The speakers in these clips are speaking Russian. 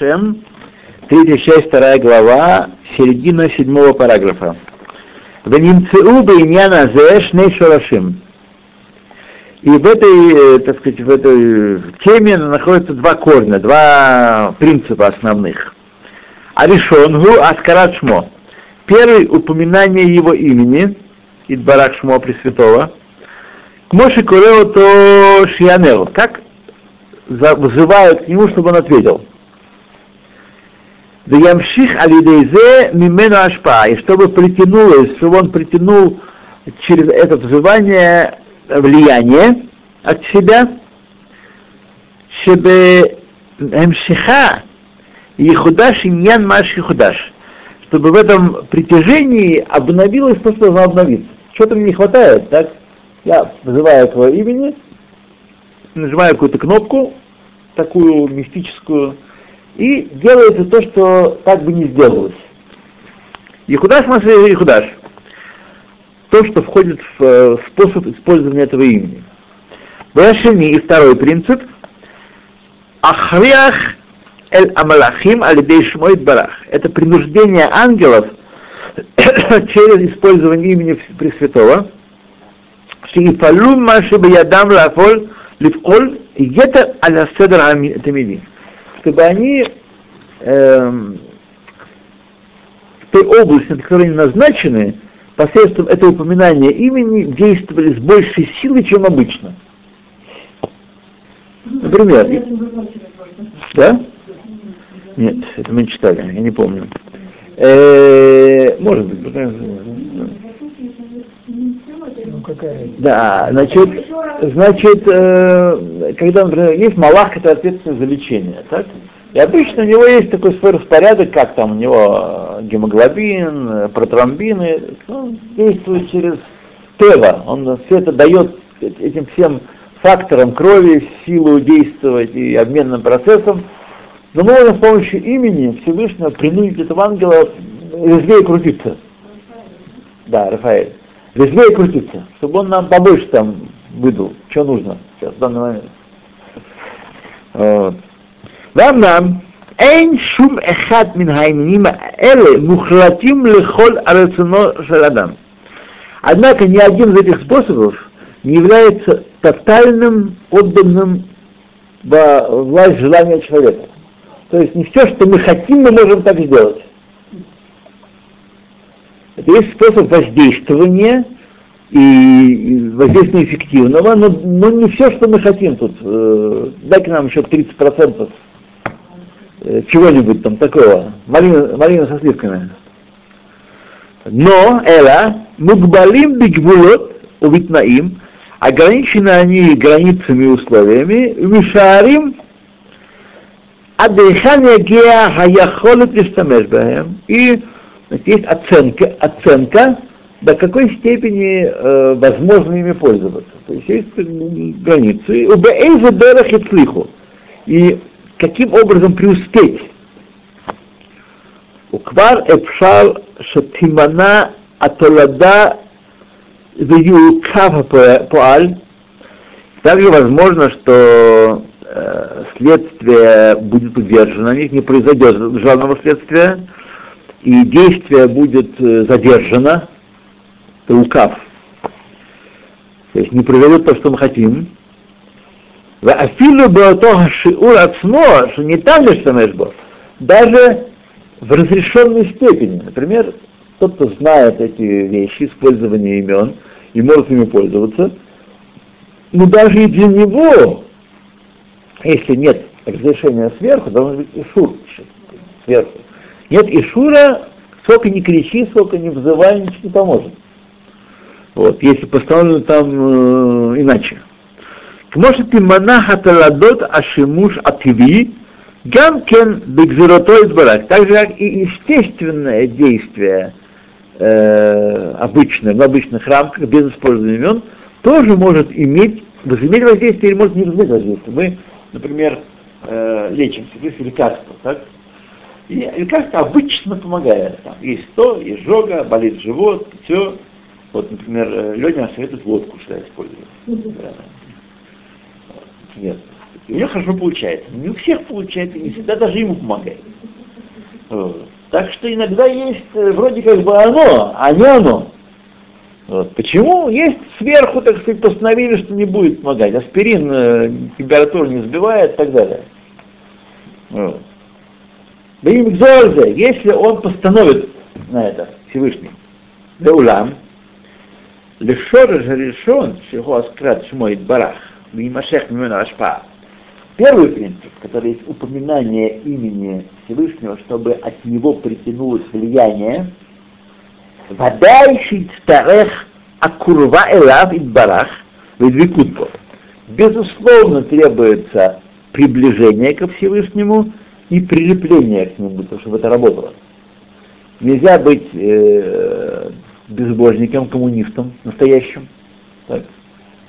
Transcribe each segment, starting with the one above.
Ашем, третья часть, вторая глава, середина седьмого параграфа. Венимцеу бейняна зэш шорашим. И в этой, э, так сказать, в этой теме находятся два корня, два принципа основных. Аришонгу Аскарат Шмо. Первый — упоминание его имени, Идбарак Шмо Пресвятого. Кмоши Курео то Шианел. Как вызывают к нему, чтобы он ответил. Ямших алидейзе мимену ашпа, и чтобы притянулось, чтобы он притянул через это взывание влияние от себя, чтобы эмшиха и худаш иньян маш и худаш, чтобы в этом притяжении обновилось то, что должно обновиться. Что-то мне не хватает, так? Я вызываю твое имени, нажимаю какую-то кнопку, такую мистическую, и делается то, что так бы не сделалось. Ихудаш Масе Ихудаш. То, что входит в э, способ использования этого имени. Вashини и второй принцип. Ахриах эль амалахим алидей барах. Это принуждение ангелов через использование имени Пресвятого. Шиифалу маши ядам лафоль лифоль где-то аля седр тамидин чтобы они эм, в той области, на которой они назначены, посредством этого упоминания имени действовали с большей силой, чем обычно. Например, да? Нет, это мы не читали, я не помню. Э, может быть, какая? Да, значит, значит, э, когда, например, есть малах, который ответственен за лечение, так? И обычно у него есть такой свой распорядок, как там у него гемоглобин, протромбины, он действует через тело, он все это дает этим всем факторам крови силу действовать и обменным процессом, но можно с помощью имени Всевышнего принудить этого ангела резвее крутиться. Да, Рафаэль резвее крутиться, чтобы он нам побольше там выдал, что нужно сейчас, в данный момент. Вот. Вам нам אין שום אחד מן העניינים האלה מוחלטים לכל הרצונו של אדם. Однако ни один из этих способов не является тотальным, отданным во власть желания человека. То есть не все, что мы хотим, мы можем так сделать. Это есть способ воздействования и воздействия эффективного, но, но не все, что мы хотим тут. Э, дайте нам еще 30% э, чего-нибудь там такого. Малина, малина со сливками. Но, эла, мукбалим бигбулот, увитнаим, ограничены они границами и условиями, мишарим адейхан ягея хаяхолет и Значит, есть оценка, оценка, до какой степени э, возможно ими пользоваться. То есть есть границы. Убеэйза дерах и каким образом преуспеть. Уквар эпшал шатимана атолада вьюкав пуаль. Также возможно, что э, следствие будет удержано, у них не произойдет жалобного следствия, и действие будет э, задержано, это укав. То есть не произойдет то, что мы хотим. Даже в разрешенной степени. Например, тот, кто знает эти вещи, использование имен, и может ими пользоваться, но даже и для него, если нет разрешения сверху, должен быть и шур сверху. Нет Ишура, сколько не кричи, сколько не взывай, ничего не поможет. Вот, если поставлено там э, иначе. Может и монаха таладот ашимуш ативи, гамкен бекзиротой избирать. Так же, как и естественное действие э, обычное, в обычных рамках, без использования имен, тоже может иметь, возыметь воздействие или может не возыметь воздействие. Мы, например, э, лечимся, то есть лекарства, так? И лекарство обычно помогает. Там есть то, есть жога, болит живот, все. Вот, например, э, Леня советует водку всегда использовать. Нет. И у него хорошо получается. Не у всех получается, не всегда даже ему помогает. Вот. Так что иногда есть э, вроде как бы оно, а не оно. Вот. Почему? Есть сверху, так сказать, постановили, что не будет помогать. Аспирин э, температуру не сбивает и так далее. Вот. Если он постановит на это Всевышний, Леулам, Лешора же решен, Шихо Аскрат Шмоит Барах, Вимашех Мимена Ашпа. Первый принцип, который есть упоминание имени Всевышнего, чтобы от него притянулось влияние, Вадай старех акурва элав и барах. Безусловно, требуется приближение ко Всевышнему и прилепление к нему, чтобы это работало. Нельзя быть э, безбожником, коммунистом настоящим. Так.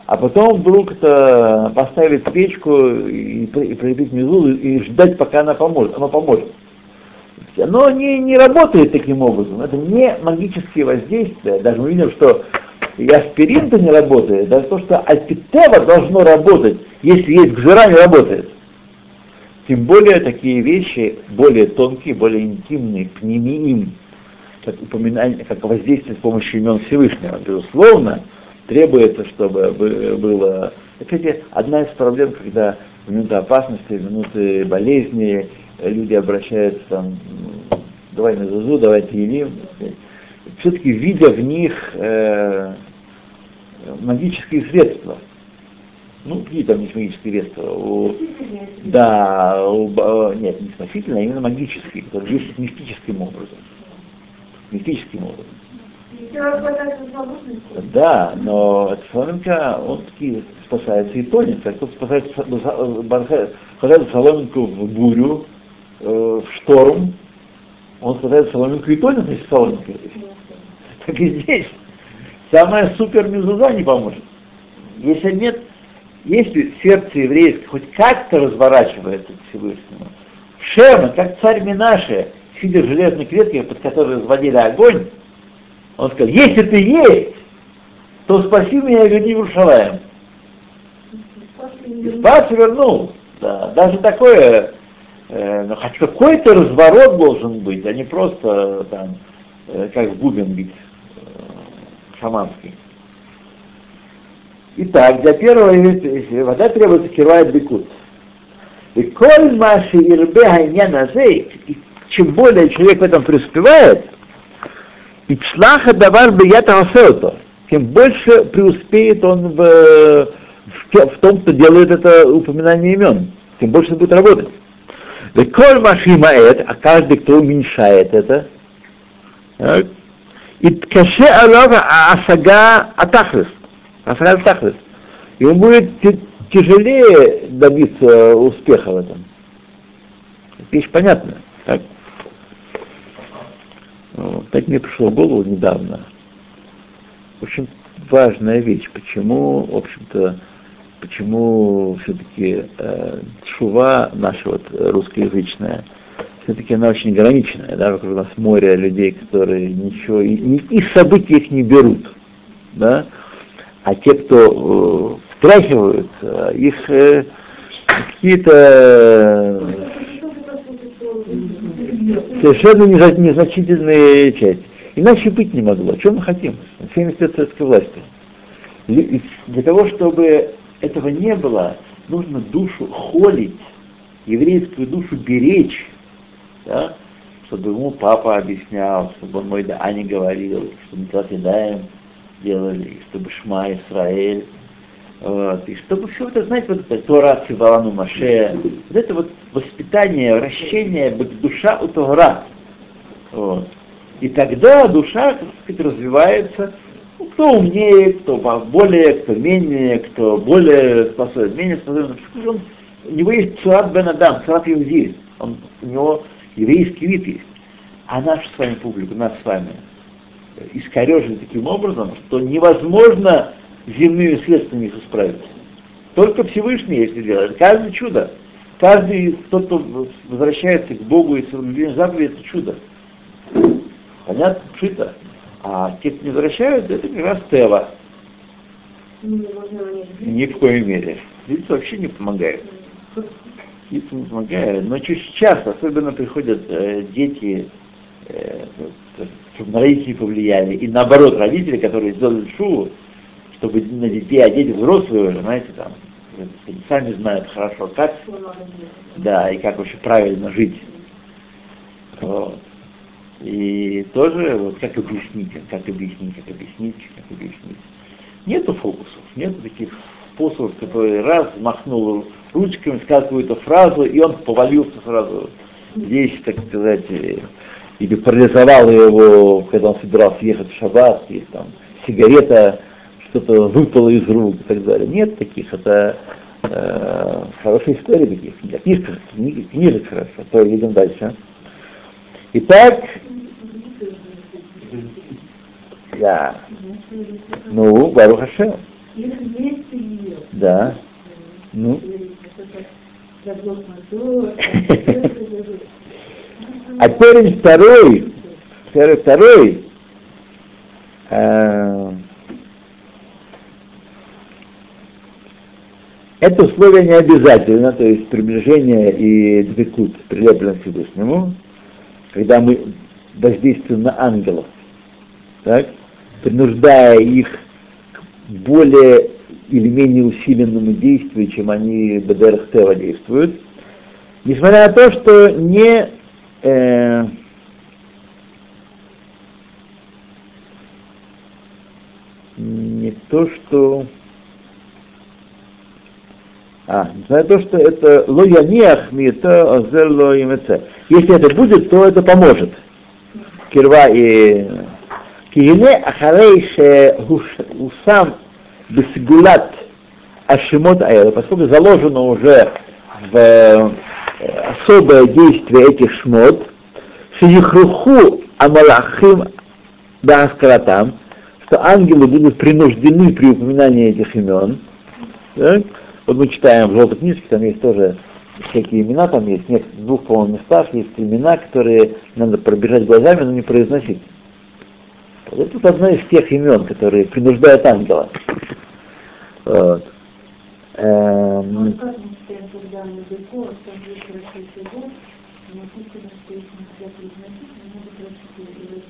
А потом вдруг это поставить свечку и, и прилепить внизу и ждать, пока она поможет. Она поможет. Оно не, не работает таким образом. Это не магические воздействия. Даже мы видим, что и аспирин-то не работает, даже то, что альпитева должно работать, если есть гзыра, не работает. Тем более такие вещи более тонкие, более интимные, пнемиим, как упоминание, как воздействие с помощью имен Всевышнего. Безусловно, требуется, чтобы было... Кстати, одна из проблем, когда в минуты опасности, в минуты болезни люди обращаются там, давай на Зузу, давай Тилим, все-таки видя в них э, магические средства. Ну, какие там есть магические средства? У, да, у, нет, не спасительные, а именно магические, которые действуют мистическим образом. Мистическим образом. Да, но соломинка, он таки спасается и тонет. Как тот спасает, спасает соломинку в бурю, э, в шторм, он спасает соломинку и тонет, если соломинка Так и здесь. Самая супер мезуза не поможет. Если нет, если сердце еврейское хоть как-то разворачивается к Всевышнему, Шема, как царь Минаше, сидя в железной клетке, под которой разводили огонь, он сказал, если ты есть, то спаси меня и верни Иерушалаем. И спас вернул. Да, даже такое, э, ну, хоть какой-то разворот должен быть, а не просто там, э, как в бубен бить э, шаманский. Итак, для первого вода требуется кирвает бекут. И коль маши ирбе хайнян чем более человек в этом преуспевает, и члаха давар бы я тем больше преуспеет он в, в, в том, кто делает это упоминание имен, тем больше будет работать. И коль машимаэт, а каждый, кто уменьшает это, так, и каше алава асага атахлес, асага атахлес, ему будет тяжелее добиться успеха в этом. Вещь понятная. Так? Так мне пришло в голову недавно. Очень важная вещь, почему, в общем-то, почему все-таки э, шува наша вот русскоязычная, все-таки она очень ограниченная, да, вокруг нас море людей, которые ничего, и, и события их не берут, да, а те, кто э, встряхивают, э, их э, какие-то э, совершенно незначительная часть. Иначе быть не могло. Чем мы хотим? 70 лет советской власти. Для того, чтобы этого не было, нужно душу холить, еврейскую душу беречь, да? чтобы ему папа объяснял, чтобы он мой да Ани говорил, чтобы мы Даем делали, чтобы Шма Исраэль, вот, и чтобы все это, знаете, вот это Тора Цивалану Маше, вот это вот воспитание, вращение душа у Тора. Вот. И тогда душа, так сказать, развивается, ну, кто умнее, кто более, кто менее, кто более способен, менее способен. Он, у него есть Цурат Бен Адам, Цурат Иуди, он, у него еврейский вид есть. А наша с вами публика, нас с вами, искорежены таким образом, что невозможно земными средствами их исправить. Только Всевышний, если делает. Каждое чудо. Каждый, тот, кто возвращается к Богу и соблюдение заповедей, это чудо. Понятно? Пшито. А те, кто не возвращаются, это как раз Тева. Ни в коей мере. Лица вообще не помогает. Птицы не помогают. Но чуть часто, особенно приходят э, дети, э, чтобы на родителей повлияли, и наоборот, родители, которые сделали шу, чтобы на детей одеть взрослые уже, знаете, там, сами знают хорошо, как, да, и как вообще правильно жить. Вот. И тоже, вот как объяснить, как объяснить, как объяснить, как объяснить. Нету фокусов, нету таких способов, которые раз махнул ручками, сказал какую-то фразу, и он повалился сразу здесь, так сказать, или парализовал его, когда он собирался ехать в шаббат, и там сигарета что-то выпало из рук и так далее. Нет таких, это э, хорошие истории таких, для книжек, хорошо, то идем дальше. Итак, да. Ну, Барух Хашем. Да. Ну. А корень второй, второй, второй э, это условие не обязательно, то есть приближение и двикут, прилепленность к Всевышнему, когда мы воздействуем на ангелов, так, принуждая их к более или менее усиленному действию, чем они БДРХТ действуют, несмотря на то, что не э, не то, что а, несмотря на то, что это лояниах мита азерло имеце. Если это будет, то это поможет. Кирва и Киене ахарей усам бесгулат ашимот аэла, поскольку заложено уже в э, особое действие этих шмот, шиихруху амалахим бааскаратам, что ангелы будут принуждены при упоминании этих имен. Так? Вот мы читаем в желтой книжке, там есть тоже всякие имена, там есть нет, в двух, по-моему, местах есть имена, которые надо пробежать глазами, но не произносить. Вот это одно из тех имен, которые принуждают ангела. Вот. Эм...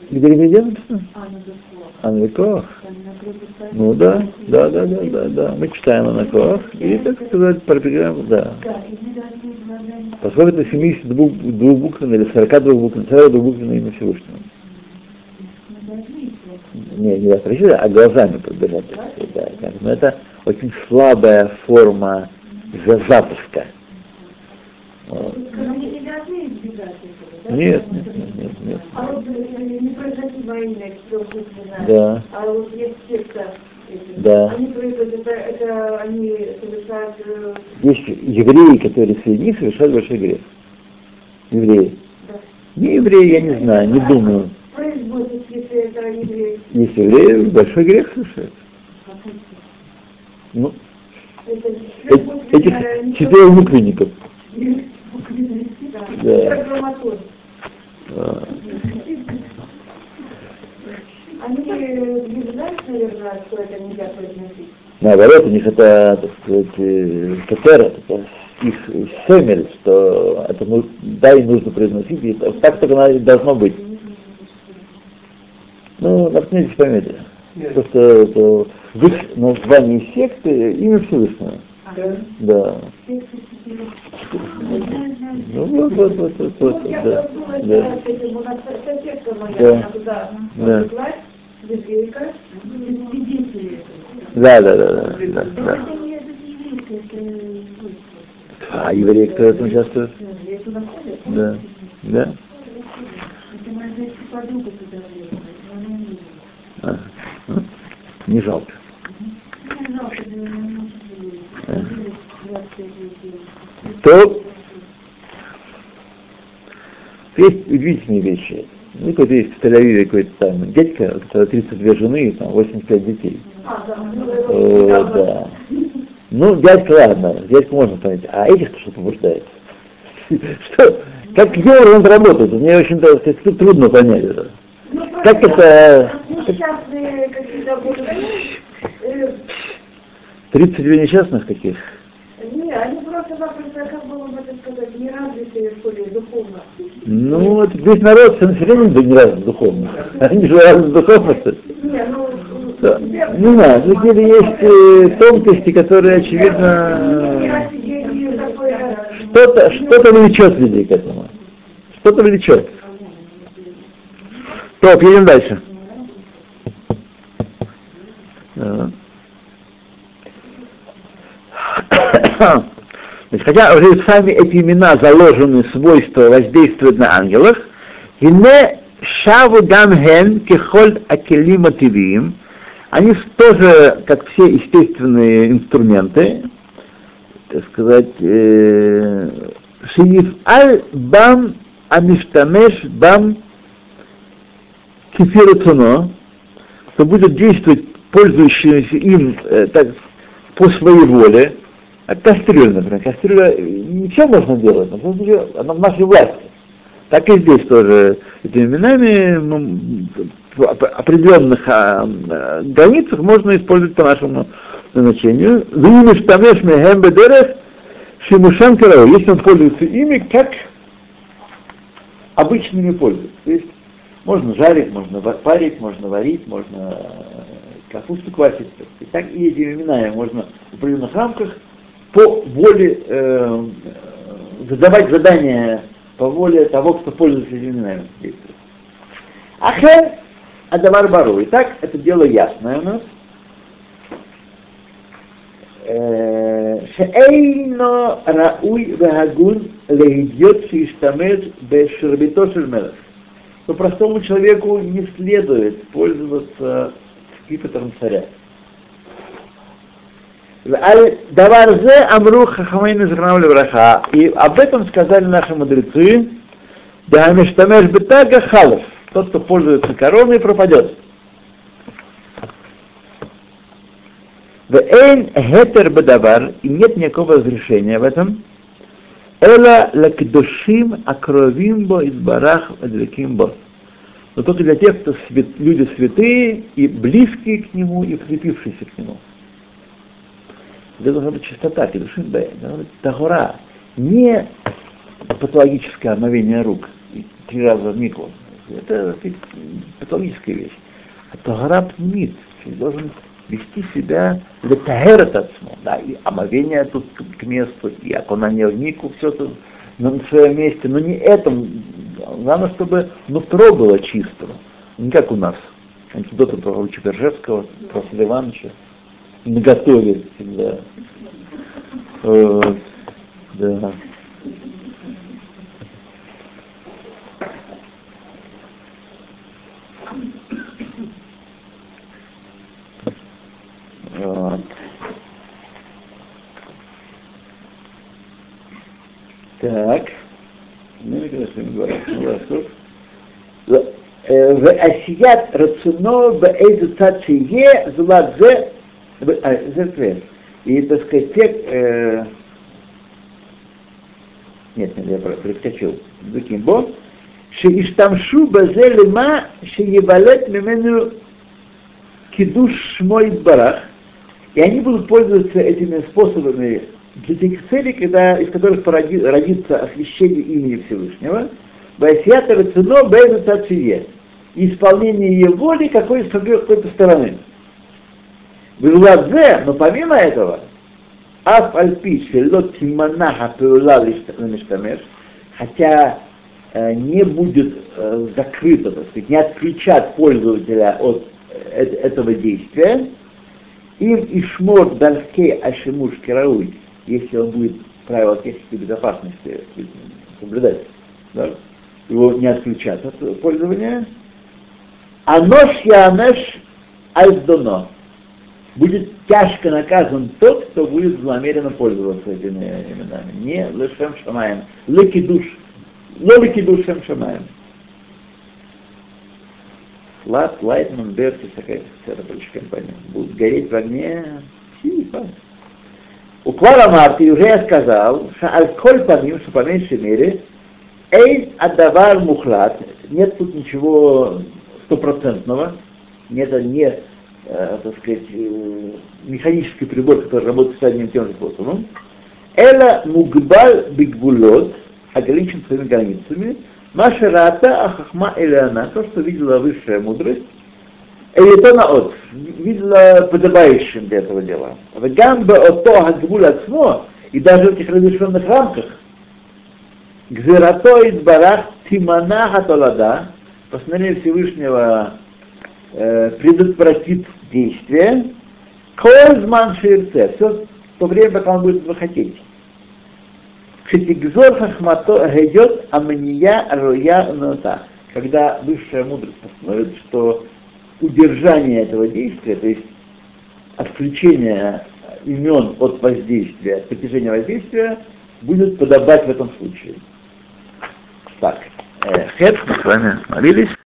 Где ревидент? А, на веках? Ну да, да, да, да, да, да. Мы читаем на веках и, так сказать, пробегаем, да. Поскольку это 72 двухбуквенное или 42 буквенное, 42 буквенное имя Всевышнего. Не, не а глазами пробежать. Да, но это очень слабая форма запуска. Вот. Нет, нет, нет, нет, нет. А вот не произносить во имя Да. А вот есть секта, да. Они производят, это, они совершают... Э, есть евреи, которые среди них совершают большой грех. Евреи. Да. Не евреи, я не знаю, не думаю. Производят, если это евреи. Есть евреи, большой грех совершают. Ну, э- этих четыре муквенников. Да. А, Они не знают, наверное, что это нельзя произносить. Наоборот, у них это, так сказать, э, это их семель, что это ну, да и нужно произносить, и так только должно быть. Ну, наткнитесь поймете. Просто это, в названии секты имя Всевышнего. Да. Ну вот, вот, вот, вот, вот, да, да. Да. Да. Да, да, да, да, да, А евреи кто в этом участвует? Да, да. Это значит, подруга туда влезла, но она не видела. А, ну, Не жалко. Мне жалко, да, я не могу поверить. 25 лет. То есть удивительные вещи. Ну, какой-то есть в Тель-Авиве какой-то там дядька, у которого 32 жены и там 85 детей. А, да, ну, О, это- да. Ну, дядька, ладно, дядьку можно понять. А этих-то что побуждает? Что? Как где он работает? Мне так сказать, трудно понять это. Как это... Несчастные какие-то будут. Э, 32 несчастных каких? Не, они просто запросто, как бы это сказать, не развитые, что ли, духовно. Ну, вот весь народ все население да не развит духовно. Они же развит духовно. Не, ну, Да. Не знаю, в деле есть э, тонкости, которые, очевидно, такое. что-то что влечет людей к этому. Что-то влечет. Топ, едем дальше. Да. Значит, хотя уже сами эти имена заложены свойства воздействуют на ангелов, ине шаву гам хен кехоль акелима тивиим, они тоже, как все естественные инструменты, так сказать, э, шииф аль бам амиштамеш бам кефирацуно, что будет действовать пользующийся им э, так, по своей воле, а кастрюля, например, кастрюля, э, ничего можно делать, но ничего, она в нашей власти. Так и здесь тоже этими именами ну, в оп- определенных а, а, границах можно использовать по нашему назначению. Вимиш тамеш мехем бедерев шимушан. Если он пользуется ими, как обычными пользуются. Можно жарить, можно парить, можно варить, можно э, капусту квасить. так сказать. Так и этими именами можно в определенных рамках по воле э, э, задавать задания по воле того, кто пользуется этими именами. Ахер Адамар Бару. Итак, это дело ясное у нас. Э, Шеэйно рауй вагун лейдьет шиштамеш бешербито шельмелах. Но простому человеку не следует пользоваться скипетром царя. Даварзе Амру Хахамейн Зрнам Левраха. И об этом сказали наши мудрецы. Да Миштамеш Бетага Халов. Тот, кто пользуется короной, пропадет. В Эйн Хетер Бедавар, и нет никакого разрешения в этом. Эла лакдушим акровимбо из барах адвекимбо. Но только для тех, кто свят, люди святые и близкие к нему, и прикрепившиеся к нему. Это должна быть чистота, кедушим бэ, должна быть тагора. Не патологическое омовение рук три раза в мику. Это патологическая вещь. А тагора пнит. Должен вести себя летаэрет отцмо, да, и омовение тут к, к месту, и окунание в мику, все тут на своем месте, но не этом. Главное, чтобы нутро было чистым. Не как у нас. Анекдоты про Чепержевского, про Ивановича. Наготове всегда. Вот. Да. Вот. Так. Ну, когда с вами говорим, э, э, в Асият Рацуно Баэйду Тацие Зладзе э, Зерквен. И, так сказать, те, э, нет, нет, я проскочил, Дукимбо, Шииштамшу Базе Лема Шиебалет Мимену Кидуш Шмой Барах. И они будут пользоваться этими способами для тех целей, когда, из которых породи- родится освящение имени Всевышнего, Байсията Рацино Бейзу Тацие, исполнение ее воли какой, с какой- какой-то стороны. Виладзе, но помимо этого, Аф Альпи Шелот Тиманаха Пеула Лиштамеш, хотя э, не будет э, закрыто, так сказать, не отключат пользователя от э, этого действия, им Ишмор Дарке Ашимуш Керауй, если он будет правила техники безопасности соблюдать, да, его не отключат от пользования, а нож Янеш Альдоно. Будет тяжко наказан тот, кто будет злонамеренно пользоваться этими именами. Не Лешем Шамаем, Лекидуш, но Лекидуш Шем Шамаем. Лат, Лайтман, Берти, такая рабочая компания. Будут гореть в огне. Тихо. У Клара Марти уже я сказал, что аль-коль по ним, что по меньшей мере, эйн адавар мухлат, нет тут ничего стопроцентного, это не, э, так сказать, механический прибор, который работает с одним тем же способом. Эла мугбаль бигбулот, ограничен своими границами, Машерата Ахахма Элеана, то, что видела высшая мудрость, или то наот, видела подобающим для этого дела. В гамбе ото хагбуль отсмо, и даже в этих разрешенных рамках, Гзерато из барах Тимана Хатолада, постановление Всевышнего э, предотвратит действие, Кользман Ширце, все то время, пока он будет этого хотеть. Шетигзор Хахмато гайдет Амания Роя Нота. Когда высшая мудрость постановит, что удержание этого действия, то есть отключение имен от воздействия, притяжения воздействия, будет подобать в этом случае. Так, э, Хет, мы с вами молились.